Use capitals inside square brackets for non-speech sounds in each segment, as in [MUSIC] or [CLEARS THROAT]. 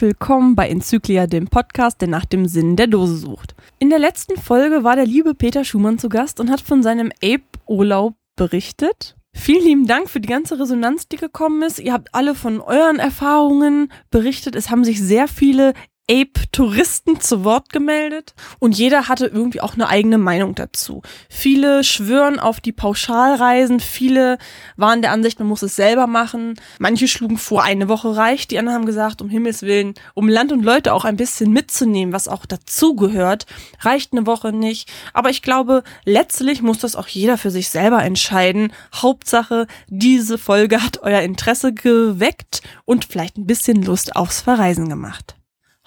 Herzlich willkommen bei Enzyklia, dem Podcast, der nach dem Sinn der Dose sucht. In der letzten Folge war der liebe Peter Schumann zu Gast und hat von seinem Ape-Urlaub berichtet. Vielen lieben Dank für die ganze Resonanz, die gekommen ist. Ihr habt alle von euren Erfahrungen berichtet. Es haben sich sehr viele Ape-Touristen zu Wort gemeldet und jeder hatte irgendwie auch eine eigene Meinung dazu. Viele schwören auf die Pauschalreisen, viele waren der Ansicht, man muss es selber machen. Manche schlugen vor, eine Woche reicht, die anderen haben gesagt, um Himmels Willen, um Land und Leute auch ein bisschen mitzunehmen, was auch dazugehört, reicht eine Woche nicht. Aber ich glaube, letztlich muss das auch jeder für sich selber entscheiden. Hauptsache, diese Folge hat euer Interesse geweckt und vielleicht ein bisschen Lust aufs Verreisen gemacht.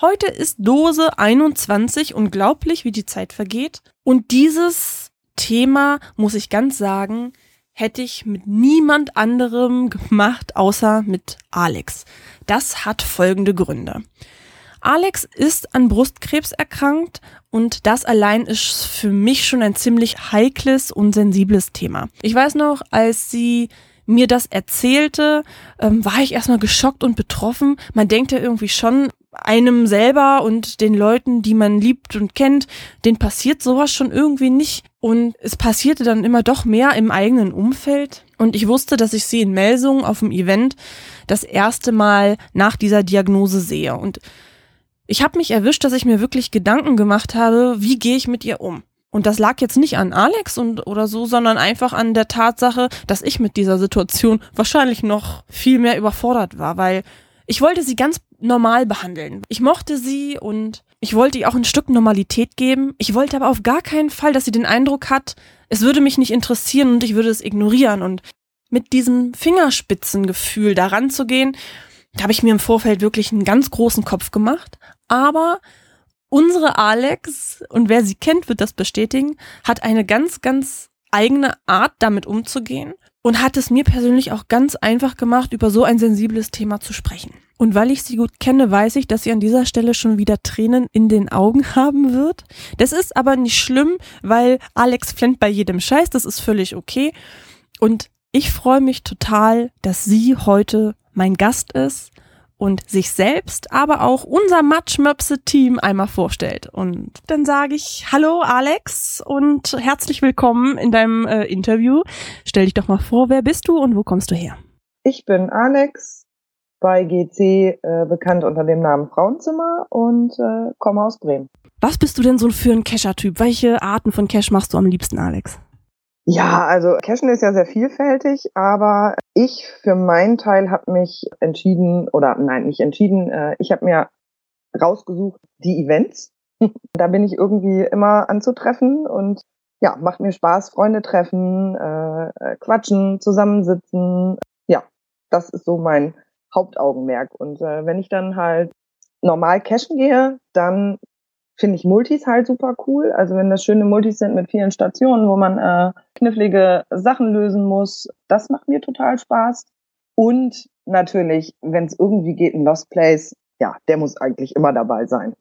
Heute ist Dose 21, unglaublich, wie die Zeit vergeht. Und dieses Thema, muss ich ganz sagen, hätte ich mit niemand anderem gemacht, außer mit Alex. Das hat folgende Gründe. Alex ist an Brustkrebs erkrankt und das allein ist für mich schon ein ziemlich heikles und sensibles Thema. Ich weiß noch, als sie mir das erzählte, ähm, war ich erstmal geschockt und betroffen. Man denkt ja irgendwie schon, einem selber und den Leuten, die man liebt und kennt, den passiert sowas schon irgendwie nicht. Und es passierte dann immer doch mehr im eigenen Umfeld. Und ich wusste, dass ich sie in Melsungen auf dem Event das erste Mal nach dieser Diagnose sehe. Und ich habe mich erwischt, dass ich mir wirklich Gedanken gemacht habe, wie gehe ich mit ihr um? Und das lag jetzt nicht an Alex und oder so, sondern einfach an der Tatsache, dass ich mit dieser Situation wahrscheinlich noch viel mehr überfordert war, weil ich wollte sie ganz normal behandeln. Ich mochte sie und ich wollte ihr auch ein Stück Normalität geben. Ich wollte aber auf gar keinen Fall, dass sie den Eindruck hat, es würde mich nicht interessieren und ich würde es ignorieren. Und mit diesem Fingerspitzengefühl daran zu gehen, da habe ich mir im Vorfeld wirklich einen ganz großen Kopf gemacht. Aber unsere Alex, und wer sie kennt, wird das bestätigen, hat eine ganz, ganz eigene Art, damit umzugehen und hat es mir persönlich auch ganz einfach gemacht, über so ein sensibles Thema zu sprechen. Und weil ich sie gut kenne, weiß ich, dass sie an dieser Stelle schon wieder Tränen in den Augen [LAUGHS] haben wird. Das ist aber nicht schlimm, weil Alex flennt bei jedem Scheiß, das ist völlig okay. Und ich freue mich total, dass sie heute mein Gast ist und sich selbst, aber auch unser Matschmöpse-Team einmal vorstellt. Und dann sage ich Hallo Alex und herzlich willkommen in deinem äh, Interview. Stell dich doch mal vor, wer bist du und wo kommst du her? Ich bin Alex, bei GC äh, bekannt unter dem Namen Frauenzimmer und äh, komme aus Bremen. Was bist du denn so für ein Cacher-Typ? Welche Arten von Cash machst du am liebsten, Alex? Ja, also Cashen ist ja sehr vielfältig, aber ich für meinen Teil habe mich entschieden, oder nein, nicht entschieden, äh, ich habe mir rausgesucht die Events. [LAUGHS] da bin ich irgendwie immer anzutreffen und ja, macht mir Spaß, Freunde treffen, äh, äh, quatschen, zusammensitzen. Ja, das ist so mein Hauptaugenmerk. Und äh, wenn ich dann halt normal cashen gehe, dann finde ich Multis halt super cool. Also wenn das schöne Multis sind mit vielen Stationen, wo man äh, knifflige Sachen lösen muss, das macht mir total Spaß. Und natürlich, wenn es irgendwie geht, ein Lost Place, ja, der muss eigentlich immer dabei sein.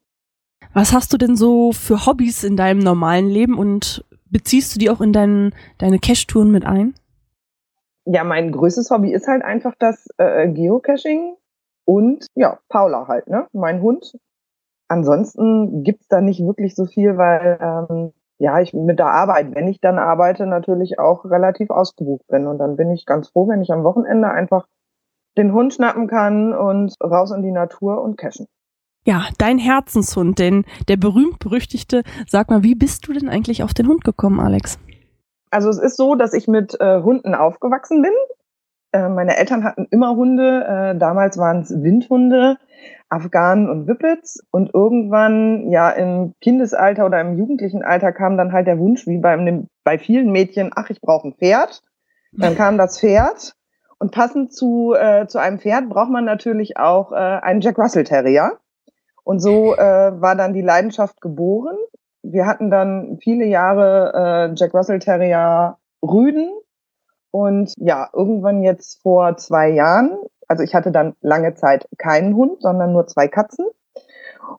Was hast du denn so für Hobbys in deinem normalen Leben und beziehst du die auch in dein, deine Cache-Touren mit ein? Ja, mein größtes Hobby ist halt einfach das äh, Geocaching und ja, Paula halt, ne? Mein Hund, ansonsten gibt's da nicht wirklich so viel, weil ähm, ja, ich mit der Arbeit, wenn ich dann arbeite, natürlich auch relativ ausgebucht bin. Und dann bin ich ganz froh, wenn ich am Wochenende einfach den Hund schnappen kann und raus in die Natur und cashen. Ja, dein Herzenshund, denn der berühmt-berüchtigte, sag mal, wie bist du denn eigentlich auf den Hund gekommen, Alex? Also es ist so, dass ich mit äh, Hunden aufgewachsen bin. Äh, meine Eltern hatten immer Hunde. Äh, damals waren es Windhunde. Afghanen und Whippets. Und irgendwann, ja, im Kindesalter oder im jugendlichen Alter kam dann halt der Wunsch, wie bei, bei vielen Mädchen, ach, ich brauche ein Pferd. Dann kam das Pferd. Und passend zu, äh, zu einem Pferd braucht man natürlich auch äh, einen Jack Russell Terrier. Und so äh, war dann die Leidenschaft geboren. Wir hatten dann viele Jahre äh, Jack Russell Terrier Rüden. Und ja, irgendwann jetzt vor zwei Jahren also ich hatte dann lange Zeit keinen Hund, sondern nur zwei Katzen.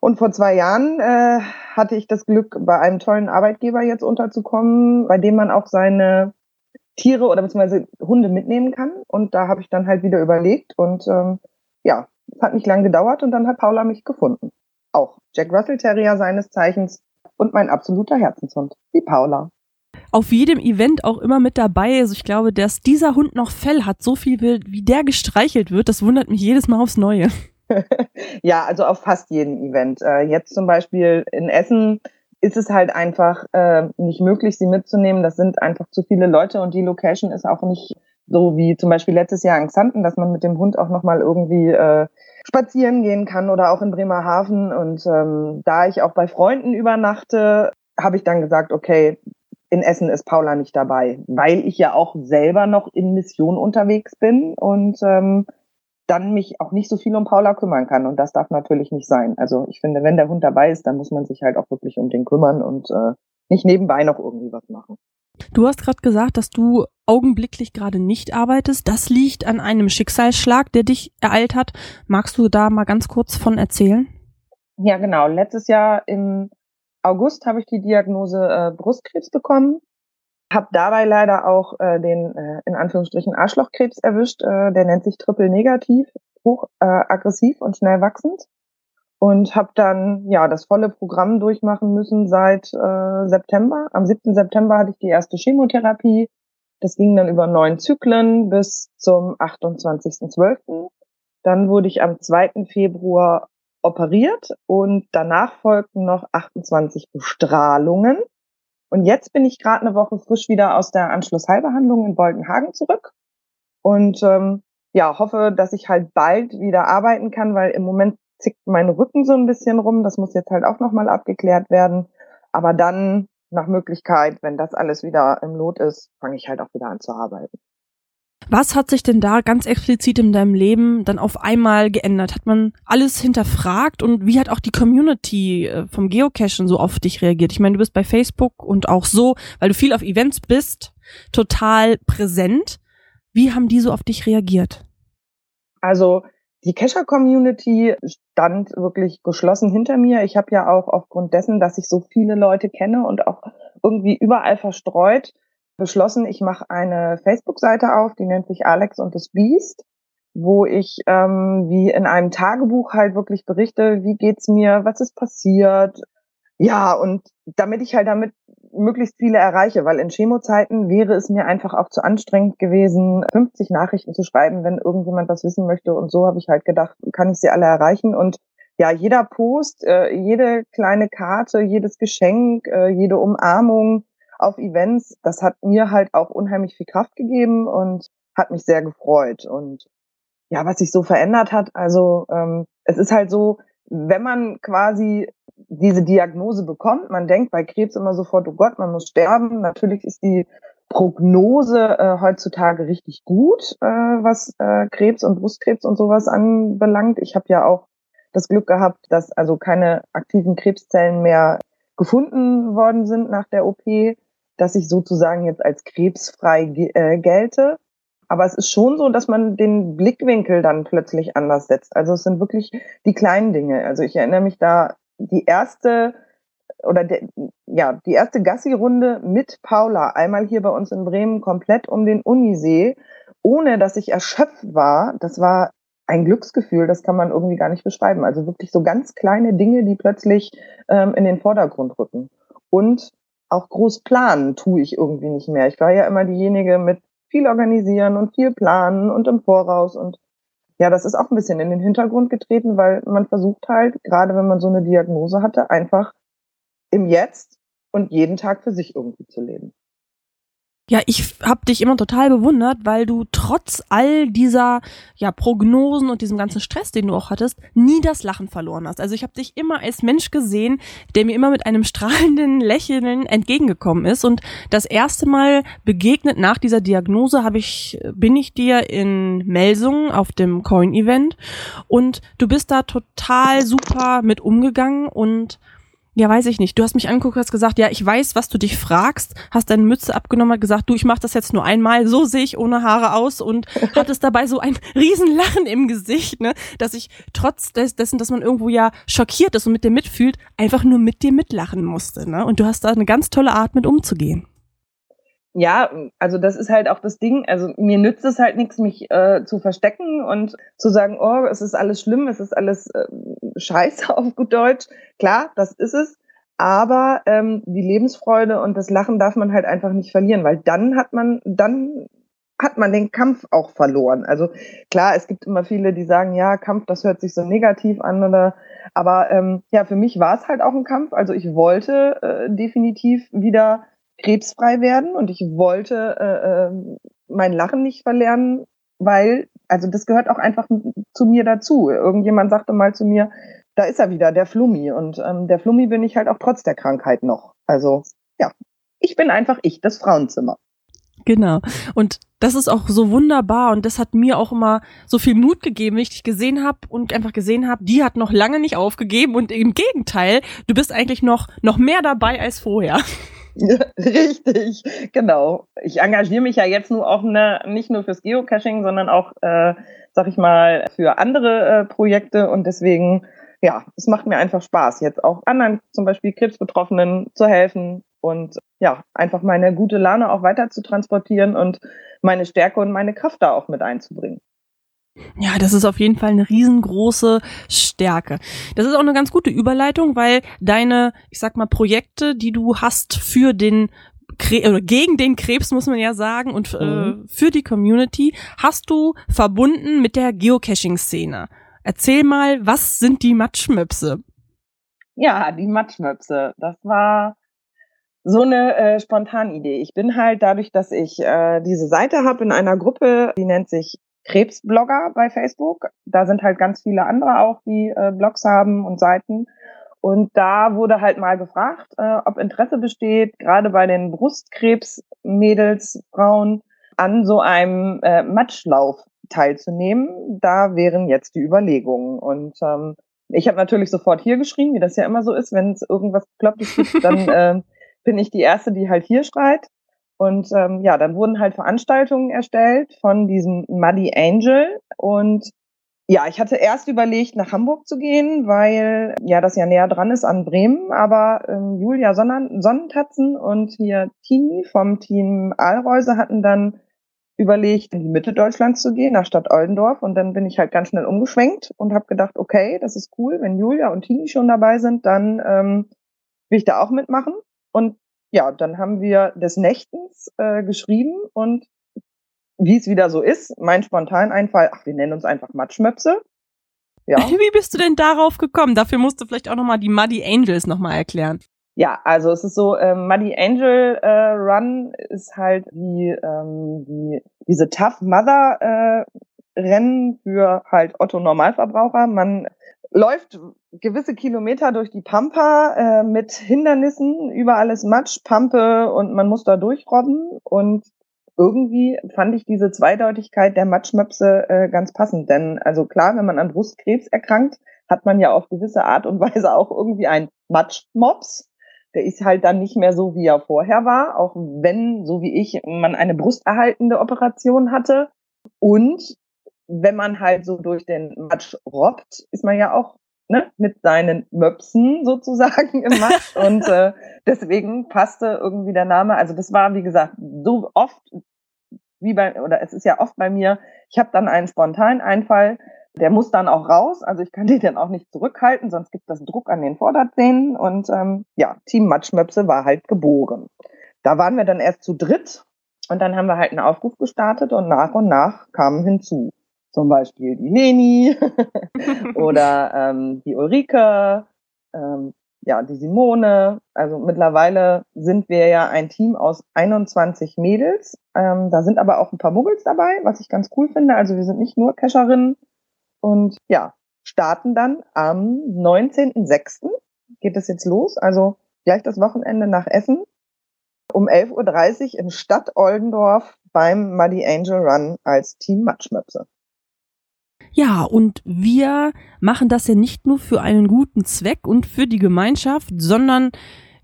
Und vor zwei Jahren äh, hatte ich das Glück, bei einem tollen Arbeitgeber jetzt unterzukommen, bei dem man auch seine Tiere oder beziehungsweise Hunde mitnehmen kann. Und da habe ich dann halt wieder überlegt und ähm, ja, Es hat nicht lange gedauert und dann hat Paula mich gefunden. Auch Jack Russell Terrier seines Zeichens und mein absoluter Herzenshund, die Paula. Auf jedem Event auch immer mit dabei. Also ich glaube, dass dieser Hund noch Fell hat, so viel wie der gestreichelt wird, das wundert mich jedes Mal aufs Neue. [LAUGHS] ja, also auf fast jedem Event. Äh, jetzt zum Beispiel in Essen ist es halt einfach äh, nicht möglich, sie mitzunehmen. Das sind einfach zu viele Leute und die Location ist auch nicht so wie zum Beispiel letztes Jahr in Xanten, dass man mit dem Hund auch nochmal irgendwie äh, spazieren gehen kann oder auch in Bremerhaven. Und ähm, da ich auch bei Freunden übernachte, habe ich dann gesagt, okay, in Essen ist Paula nicht dabei, weil ich ja auch selber noch in Mission unterwegs bin und ähm, dann mich auch nicht so viel um Paula kümmern kann. Und das darf natürlich nicht sein. Also ich finde, wenn der Hund dabei ist, dann muss man sich halt auch wirklich um den kümmern und äh, nicht nebenbei noch irgendwie was machen. Du hast gerade gesagt, dass du augenblicklich gerade nicht arbeitest. Das liegt an einem Schicksalsschlag, der dich ereilt hat. Magst du da mal ganz kurz von erzählen? Ja, genau. Letztes Jahr im August habe ich die Diagnose äh, Brustkrebs bekommen. Habe dabei leider auch äh, den äh, in Anführungsstrichen Arschlochkrebs erwischt. Äh, der nennt sich triple negativ, hoch äh, aggressiv und schnell wachsend und habe dann ja das volle Programm durchmachen müssen seit äh, September. Am 7. September hatte ich die erste Chemotherapie. Das ging dann über neun Zyklen bis zum 28.12. Dann wurde ich am 2. Februar operiert und danach folgten noch 28 Bestrahlungen. Und jetzt bin ich gerade eine Woche frisch wieder aus der Anschlussheilbehandlung in Boltenhagen zurück und ähm, ja, hoffe, dass ich halt bald wieder arbeiten kann, weil im Moment zickt mein Rücken so ein bisschen rum. Das muss jetzt halt auch nochmal abgeklärt werden. Aber dann nach Möglichkeit, wenn das alles wieder im Lot ist, fange ich halt auch wieder an zu arbeiten. Was hat sich denn da ganz explizit in deinem Leben dann auf einmal geändert? Hat man alles hinterfragt und wie hat auch die Community äh, vom Geocachen so auf dich reagiert? Ich meine, du bist bei Facebook und auch so, weil du viel auf Events bist, total präsent. Wie haben die so auf dich reagiert? Also die Kescher-Community stand wirklich geschlossen hinter mir. Ich habe ja auch aufgrund dessen, dass ich so viele Leute kenne und auch irgendwie überall verstreut, beschlossen, ich mache eine Facebook-Seite auf, die nennt sich Alex und das Biest, wo ich ähm, wie in einem Tagebuch halt wirklich berichte, wie geht's mir, was ist passiert. Ja, und damit ich halt damit möglichst viele erreiche, weil in Chemozeiten wäre es mir einfach auch zu anstrengend gewesen, 50 Nachrichten zu schreiben, wenn irgendjemand was wissen möchte. Und so habe ich halt gedacht, kann ich sie alle erreichen. Und ja, jeder Post, äh, jede kleine Karte, jedes Geschenk, äh, jede Umarmung auf Events, das hat mir halt auch unheimlich viel Kraft gegeben und hat mich sehr gefreut. Und ja, was sich so verändert hat, also ähm, es ist halt so, wenn man quasi diese Diagnose bekommt, man denkt bei Krebs immer sofort, oh Gott, man muss sterben. Natürlich ist die Prognose äh, heutzutage richtig gut, äh, was äh, Krebs und Brustkrebs und sowas anbelangt. Ich habe ja auch das Glück gehabt, dass also keine aktiven Krebszellen mehr gefunden worden sind nach der OP, dass ich sozusagen jetzt als krebsfrei äh, gelte. Aber es ist schon so, dass man den Blickwinkel dann plötzlich anders setzt. Also es sind wirklich die kleinen Dinge. Also ich erinnere mich da die erste oder de, ja, die erste Gassi-Runde mit Paula, einmal hier bei uns in Bremen, komplett um den Unisee, ohne dass ich erschöpft war. Das war ein Glücksgefühl, das kann man irgendwie gar nicht beschreiben. Also wirklich so ganz kleine Dinge, die plötzlich ähm, in den Vordergrund rücken. Und auch groß planen tue ich irgendwie nicht mehr. Ich war ja immer diejenige mit viel organisieren und viel planen und im Voraus und ja, das ist auch ein bisschen in den Hintergrund getreten, weil man versucht halt, gerade wenn man so eine Diagnose hatte, einfach im Jetzt und jeden Tag für sich irgendwie zu leben. Ja, ich habe dich immer total bewundert, weil du trotz all dieser ja Prognosen und diesem ganzen Stress, den du auch hattest, nie das Lachen verloren hast. Also ich habe dich immer als Mensch gesehen, der mir immer mit einem strahlenden [LAUGHS] Lächeln entgegengekommen ist und das erste Mal begegnet nach dieser Diagnose habe ich bin ich dir in Melsungen auf dem Coin Event und du bist da total super mit umgegangen und ja, weiß ich nicht. Du hast mich angeguckt, hast gesagt, ja, ich weiß, was du dich fragst, hast deine Mütze abgenommen, hat gesagt, du, ich mach das jetzt nur einmal, so sehe ich ohne Haare aus und [LAUGHS] hattest dabei so ein Riesenlachen im Gesicht, ne, dass ich trotz des, dessen, dass man irgendwo ja schockiert ist und mit dir mitfühlt, einfach nur mit dir mitlachen musste, ne? Und du hast da eine ganz tolle Art mit umzugehen. Ja, also das ist halt auch das Ding. Also mir nützt es halt nichts, mich äh, zu verstecken und zu sagen, oh, es ist alles schlimm, es ist alles äh, scheiße auf gut Deutsch. Klar, das ist es. Aber ähm, die Lebensfreude und das Lachen darf man halt einfach nicht verlieren, weil dann hat man, dann hat man den Kampf auch verloren. Also klar, es gibt immer viele, die sagen, ja, Kampf, das hört sich so negativ an oder aber ähm, ja, für mich war es halt auch ein Kampf. Also ich wollte äh, definitiv wieder krebsfrei werden und ich wollte äh, äh, mein Lachen nicht verlernen, weil, also das gehört auch einfach zu mir dazu. Irgendjemand sagte mal zu mir, da ist er wieder, der Flummi. Und ähm, der Flummi bin ich halt auch trotz der Krankheit noch. Also ja, ich bin einfach ich, das Frauenzimmer. Genau. Und das ist auch so wunderbar und das hat mir auch immer so viel Mut gegeben, wenn ich dich gesehen habe und einfach gesehen habe, die hat noch lange nicht aufgegeben und im Gegenteil, du bist eigentlich noch noch mehr dabei als vorher. [LAUGHS] richtig, genau. Ich engagiere mich ja jetzt nur auch ne, nicht nur fürs Geocaching, sondern auch, äh, sag ich mal, für andere äh, Projekte und deswegen, ja, es macht mir einfach Spaß, jetzt auch anderen, zum Beispiel Krebsbetroffenen zu helfen und ja, einfach meine gute Laune auch weiter zu transportieren und meine Stärke und meine Kraft da auch mit einzubringen. Ja, das ist auf jeden Fall eine riesengroße Stärke. Das ist auch eine ganz gute Überleitung, weil deine, ich sag mal, Projekte, die du hast für den Kre oder gegen den Krebs, muss man ja sagen, und äh, mhm. äh, für die Community, hast du verbunden mit der Geocaching-Szene. Erzähl mal, was sind die Matschmöpse? Ja, die Matschmöpse. Das war so eine äh, Spontanidee. Ich bin halt dadurch, dass ich äh, diese Seite habe in einer Gruppe, die nennt sich Krebsblogger bei Facebook. Da sind halt ganz viele andere auch, die äh, Blogs haben und Seiten. Und da wurde halt mal gefragt, äh, ob Interesse besteht, gerade bei den Brustkrebs-Mädels, Frauen, an so einem äh, Matschlauf teilzunehmen. Da wären jetzt die Überlegungen. Und ähm, ich habe natürlich sofort hier geschrieben, wie das ja immer so ist, wenn es irgendwas Beklopptes gibt, dann [LAUGHS] äh, bin ich die Erste, die halt hier schreit. Und ähm, ja, dann wurden halt Veranstaltungen erstellt von diesem Muddy Angel. Und ja, ich hatte erst überlegt, nach Hamburg zu gehen, weil ja das ja näher dran ist an Bremen. Aber ähm, Julia Sonnen Sonnentatzen und hier Tini vom Team Aalreuse hatten dann überlegt, in die Mitte Deutschlands zu gehen, nach Stadt Oldendorf. Und dann bin ich halt ganz schnell umgeschwenkt und habe gedacht, okay, das ist cool, wenn Julia und Tini schon dabei sind, dann ähm, will ich da auch mitmachen. Und ja, dann haben wir des Nächtens äh, geschrieben und wie es wieder so ist, mein Spontaneinfall, ach, wir nennen uns einfach Matschmöpse. Ja. [LAUGHS] Wie bist du denn darauf gekommen? Dafür musst du vielleicht auch nochmal die Muddy Angels nochmal erklären. Ja, also es ist so, ähm, Muddy Angel äh, Run ist halt wie, ähm, wie diese Tough Mother äh, Rennen für halt Otto Normalverbraucher. Man läuft gewisse Kilometer durch die Pampa äh, mit Hindernissen, überall ist Matsch, Pampe und man muss da durchrobben und irgendwie fand ich diese Zweideutigkeit der Matschmöpse äh, ganz passend, denn also klar, wenn man an Brustkrebs erkrankt, hat man ja auf gewisse Art und [LAUGHS] Weise auch irgendwie ein Matschmops. Der ist halt dann nicht mehr so, wie er vorher war, auch wenn, so wie ich, man eine brusterhaltende Operation hatte. Und wenn man halt so durch den Matsch robbt, ist man ja auch ne, mit seinen Möpsen [LAUGHS] sozusagen im Matsch. und äh, deswegen passte irgendwie der Name. Also das war, wie gesagt, so oft wie bei, oder es ist ja oft bei mir, ich habe dann einen spontanen Einfall, der muss dann auch raus. Also ich kann den dann auch nicht zurückhalten, sonst gibt das Druck an den Vorderzähnen. Und ähm, ja, Team Matschmöpse war halt geboren. Da waren wir dann erst zu dritt und dann haben wir halt einen Aufruf gestartet und nach und nach kamen hinzu zum Beispiel die Leni [LAUGHS] oder ähm, die Ulrike, ähm, ja, die Simone. Also mittlerweile sind wir ja ein Team aus 21 Mädels. Ähm, da sind aber auch ein paar Muggels dabei, was ich ganz cool finde. Also wir sind nicht nur Cacherinnen. Und ja, starten dann am 19.06. geht es jetzt los. Also gleich das Wochenende nach Essen. Um 11.30 Uhr in Stadt Oldendorf beim Muddy Angel Run als Team Matschmöpse. Ja, und wir machen das ja nicht nur für einen guten Zweck und für die Gemeinschaft, sondern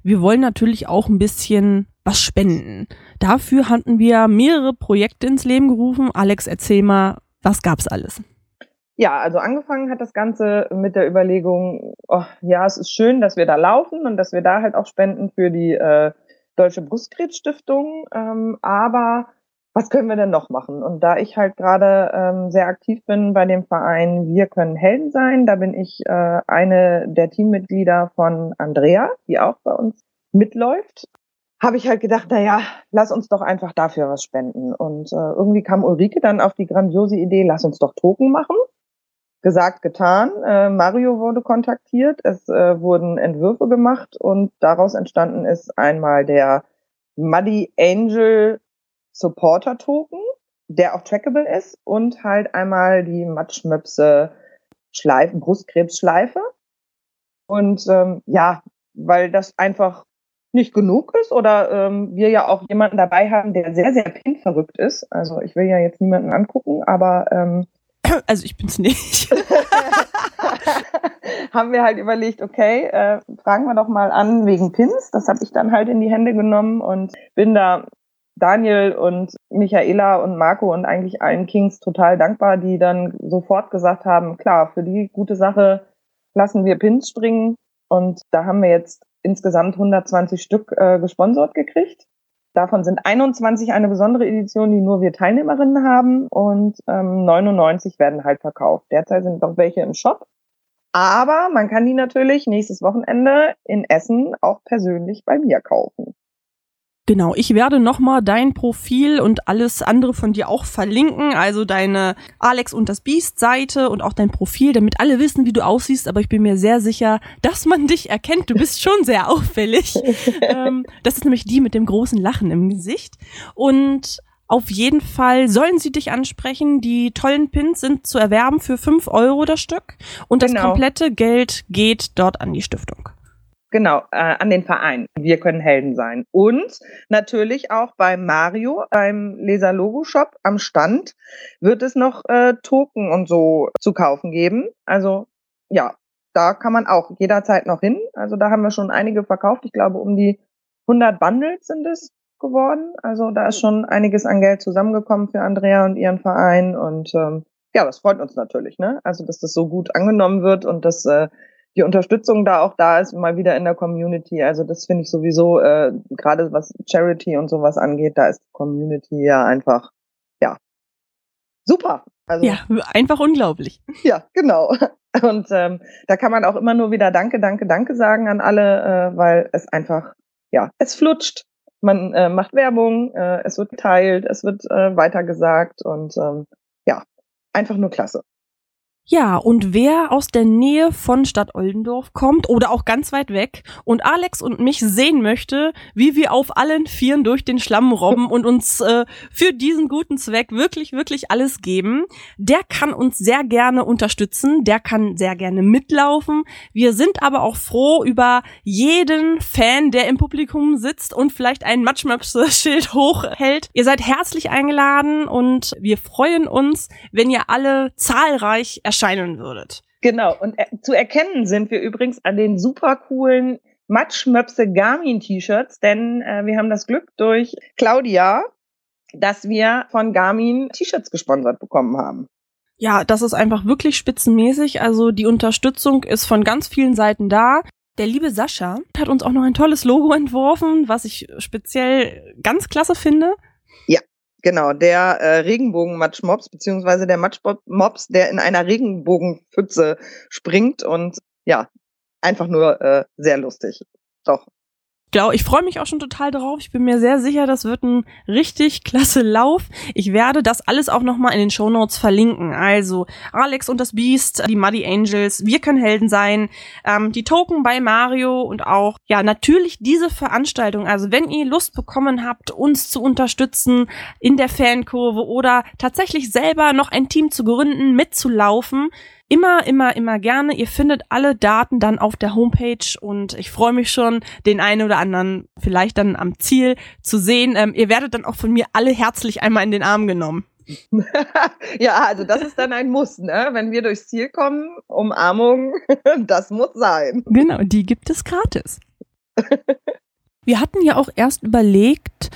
wir wollen natürlich auch ein bisschen was spenden. Dafür hatten wir mehrere Projekte ins Leben gerufen. Alex, erzähl mal, was gab's alles? Ja, also angefangen hat das Ganze mit der Überlegung, oh, ja, es ist schön, dass wir da laufen und dass wir da halt auch spenden für die äh, Deutsche Brustkrebsstiftung. Ähm, aber was können wir denn noch machen? Und da ich halt gerade ähm, sehr aktiv bin bei dem Verein Wir können Helden sein, da bin ich äh, eine der Teammitglieder von Andrea, die auch bei uns mitläuft, habe ich halt gedacht, na ja, lass uns doch einfach dafür was spenden. Und äh, irgendwie kam Ulrike dann auf die grandiose Idee, lass uns doch Token machen. Gesagt, getan. Äh, Mario wurde kontaktiert, es äh, wurden Entwürfe gemacht und daraus entstanden ist einmal der Muddy Angel Supporter Token, der auch trackable ist und halt einmal die Matschmöpse Schleife, Brustkrebsschleife. Und ähm, ja, weil das einfach nicht genug ist oder ähm, wir ja auch jemanden dabei haben, der sehr, sehr pinverrückt ist. Also ich will ja jetzt niemanden angucken, aber ähm, [CLEARS THROAT] also ich bin's nicht. [LAUGHS] [LAUGHS] haben wir halt überlegt, okay, äh, fragen wir doch mal an wegen Pins. Das habe ich dann halt in die Hände genommen und bin da Daniel und Michaela und Marco und eigentlich allen Kings total dankbar, die dann sofort gesagt haben, klar, für die gute Sache lassen wir Pins springen. Und da haben wir jetzt insgesamt 120 Stück äh, gesponsert gekriegt. Davon sind 21 eine besondere Edition, die nur wir Teilnehmerinnen haben und ähm, 99 werden halt verkauft. Derzeit sind noch welche im Shop. Aber man kann die natürlich nächstes Wochenende in Essen auch persönlich bei mir kaufen. Genau, ich werde nochmal dein Profil und alles andere von dir auch verlinken, also deine Alex und das Biest Seite und auch dein Profil, damit alle wissen, wie du aussiehst, aber ich bin mir sehr sicher, dass man dich erkennt. Du bist schon sehr auffällig. [LAUGHS] ähm, das ist nämlich die mit dem großen Lachen im Gesicht. Und auf jeden Fall sollen sie dich ansprechen. Die tollen Pins sind zu erwerben für fünf Euro das Stück und das genau. komplette Geld geht dort an die Stiftung. Genau, äh, an den Verein. Wir können Helden sein. Und natürlich auch bei Mario, beim Leser Logo Shop am Stand, wird es noch äh, Token und so zu kaufen geben. Also ja, da kann man auch jederzeit noch hin. Also da haben wir schon einige verkauft. Ich glaube, um die 100 Bundles sind es geworden. Also da ist schon einiges an Geld zusammengekommen für Andrea und ihren Verein. Und ähm, ja, das freut uns natürlich. Ne? Also dass das so gut angenommen wird und dass äh, die Unterstützung da auch da ist, mal wieder in der Community. Also das finde ich sowieso, äh, gerade was Charity und sowas angeht, da ist die Community ja einfach, ja, super. Also, ja, einfach unglaublich. Ja, genau. [LAUGHS] Und ähm, da kann man auch immer nur wieder Danke, Danke, Danke sagen an alle, äh, weil es einfach, ja, es flutscht. Man äh, macht Werbung, äh, es wird geteilt, es wird äh, weitergesagt und ähm, ja, einfach nur klasse. Ja, und wer aus der Nähe von Stadt Oldendorf kommt oder auch ganz weit weg und Alex und mich sehen möchte, wie wir auf allen Vieren durch den Schlamm robben und uns äh, für diesen guten Zweck wirklich, wirklich alles geben, der kann uns sehr gerne unterstützen, der kann sehr gerne mitlaufen. Wir sind aber auch froh über jeden Fan, der im Publikum sitzt und vielleicht ein Matschmaps-Schild [LAUGHS] hochhält. Ihr seid herzlich eingeladen und wir freuen uns, wenn ihr alle zahlreich erscheint erscheinen würdet. Genau, und äh, zu erkennen sind wir übrigens an den super coolen Matschmöpse Garmin T-Shirts, denn äh, wir haben das Glück durch Claudia, dass wir von Garmin T-Shirts gesponsert bekommen haben. Ja, das ist einfach wirklich spitzenmäßig. Also die Unterstützung ist von ganz vielen Seiten da. Der liebe Sascha hat uns auch noch ein tolles Logo entworfen, was ich speziell ganz klasse finde. Genau, der äh, Regenbogen-Matschmops, beziehungsweise der Matschmops, der in einer Regenbogenpfütze springt und ja, einfach nur äh, sehr lustig. Doch, glaube, ich freue mich auch schon total drauf. Ich bin mir sehr sicher, das wird ein richtig klasse Lauf. Ich werde das alles auch nochmal in den Show Notes verlinken. Also Alex und das Beast, die Muddy Angels, wir können Helden sein, ähm, die Token bei Mario und auch, ja, natürlich diese Veranstaltung. Also wenn ihr Lust bekommen habt, uns zu unterstützen in der Fankurve oder tatsächlich selber noch ein Team zu gründen, mitzulaufen, immer, immer, immer gerne. Ihr findet alle Daten dann auf der Homepage und ich freue mich schon, den einen oder anderen vielleicht dann am Ziel zu sehen. Ähm, ihr werdet dann auch von mir alle herzlich einmal in den Arm genommen. [LAUGHS] ja, also das ist dann ein Muss, ne? Wenn wir durchs Ziel kommen, Umarmung, [LAUGHS] das muss sein. Genau, die gibt es gratis. [LAUGHS] Wir hatten ja auch erst überlegt,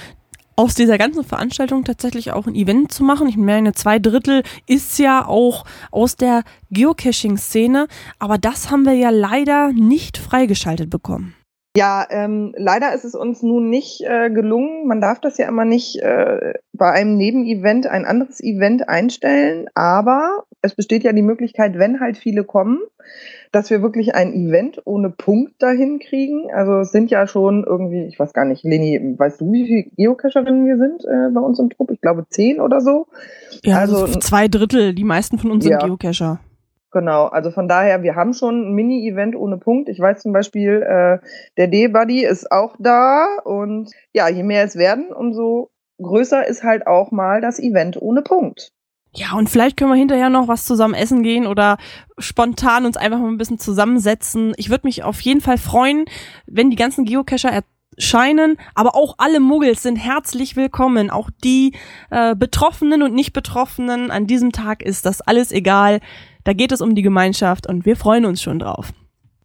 aus dieser ganzen Veranstaltung tatsächlich auch ein Event zu machen. Ich meine, zwei Drittel ist ja auch aus der Geocaching-Szene, aber das haben wir ja leider nicht freigeschaltet bekommen. Ja, ähm, leider ist es uns nun nicht äh, gelungen. Man darf das ja immer nicht äh, bei einem Nebenevent ein anderes Event einstellen, aber es besteht ja die Möglichkeit, wenn halt viele kommen, dass wir wirklich ein Event ohne Punkt dahin kriegen. Also es sind ja schon irgendwie, ich weiß gar nicht, Leni, weißt du, wie viele Geocacherinnen wir sind äh, bei uns im Trupp? Ich glaube zehn oder so. Ja, also zwei Drittel, die meisten von uns ja. sind Geocacher. Genau, also von daher, wir haben schon ein Mini-Event ohne Punkt. Ich weiß zum Beispiel, äh, der D-Buddy ist auch da und ja, je mehr es werden, umso größer ist halt auch mal das Event ohne Punkt. Ja, und vielleicht können wir hinterher noch was zusammen essen gehen oder spontan uns einfach mal ein bisschen zusammensetzen. Ich würde mich auf jeden Fall freuen, wenn die ganzen Geocacher erscheinen, aber auch alle Muggels sind herzlich willkommen. Auch die äh, Betroffenen und Nicht-Betroffenen. An diesem Tag ist das alles egal. Da geht es um die Gemeinschaft und wir freuen uns schon drauf.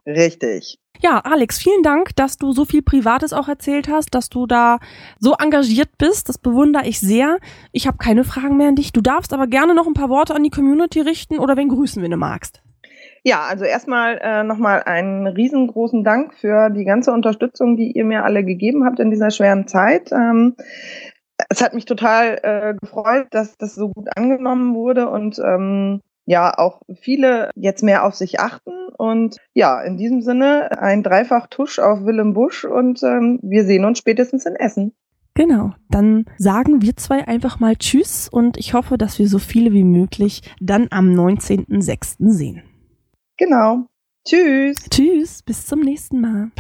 Richtig. Ja, Alex, vielen Dank, dass du so viel Privates auch erzählt hast, dass du da so engagiert bist. Das bewundere ich sehr. Ich habe keine Fragen mehr an dich. Du darfst aber gerne noch ein paar Worte an die Community richten oder wen grüßen, wenn du magst. Ja, also erstmal äh, nochmal einen riesengroßen Dank für die ganze Unterstützung, die ihr mir alle gegeben habt in dieser schweren Zeit. Ähm, es hat mich total äh, gefreut, dass das so gut angenommen wurde und ähm, ja auch viele jetzt mehr auf sich achten. Und ja, in diesem Sinne ein Dreifach-Tusch auf Willem Busch und ähm, wir sehen uns spätestens in Essen. Genau, dann sagen wir zwei einfach mal Tschüss und ich hoffe, dass wir so viele wie möglich dann am 19.06. sehen. Genau. Tschüss. Tschüss, bis zum nächsten Mal.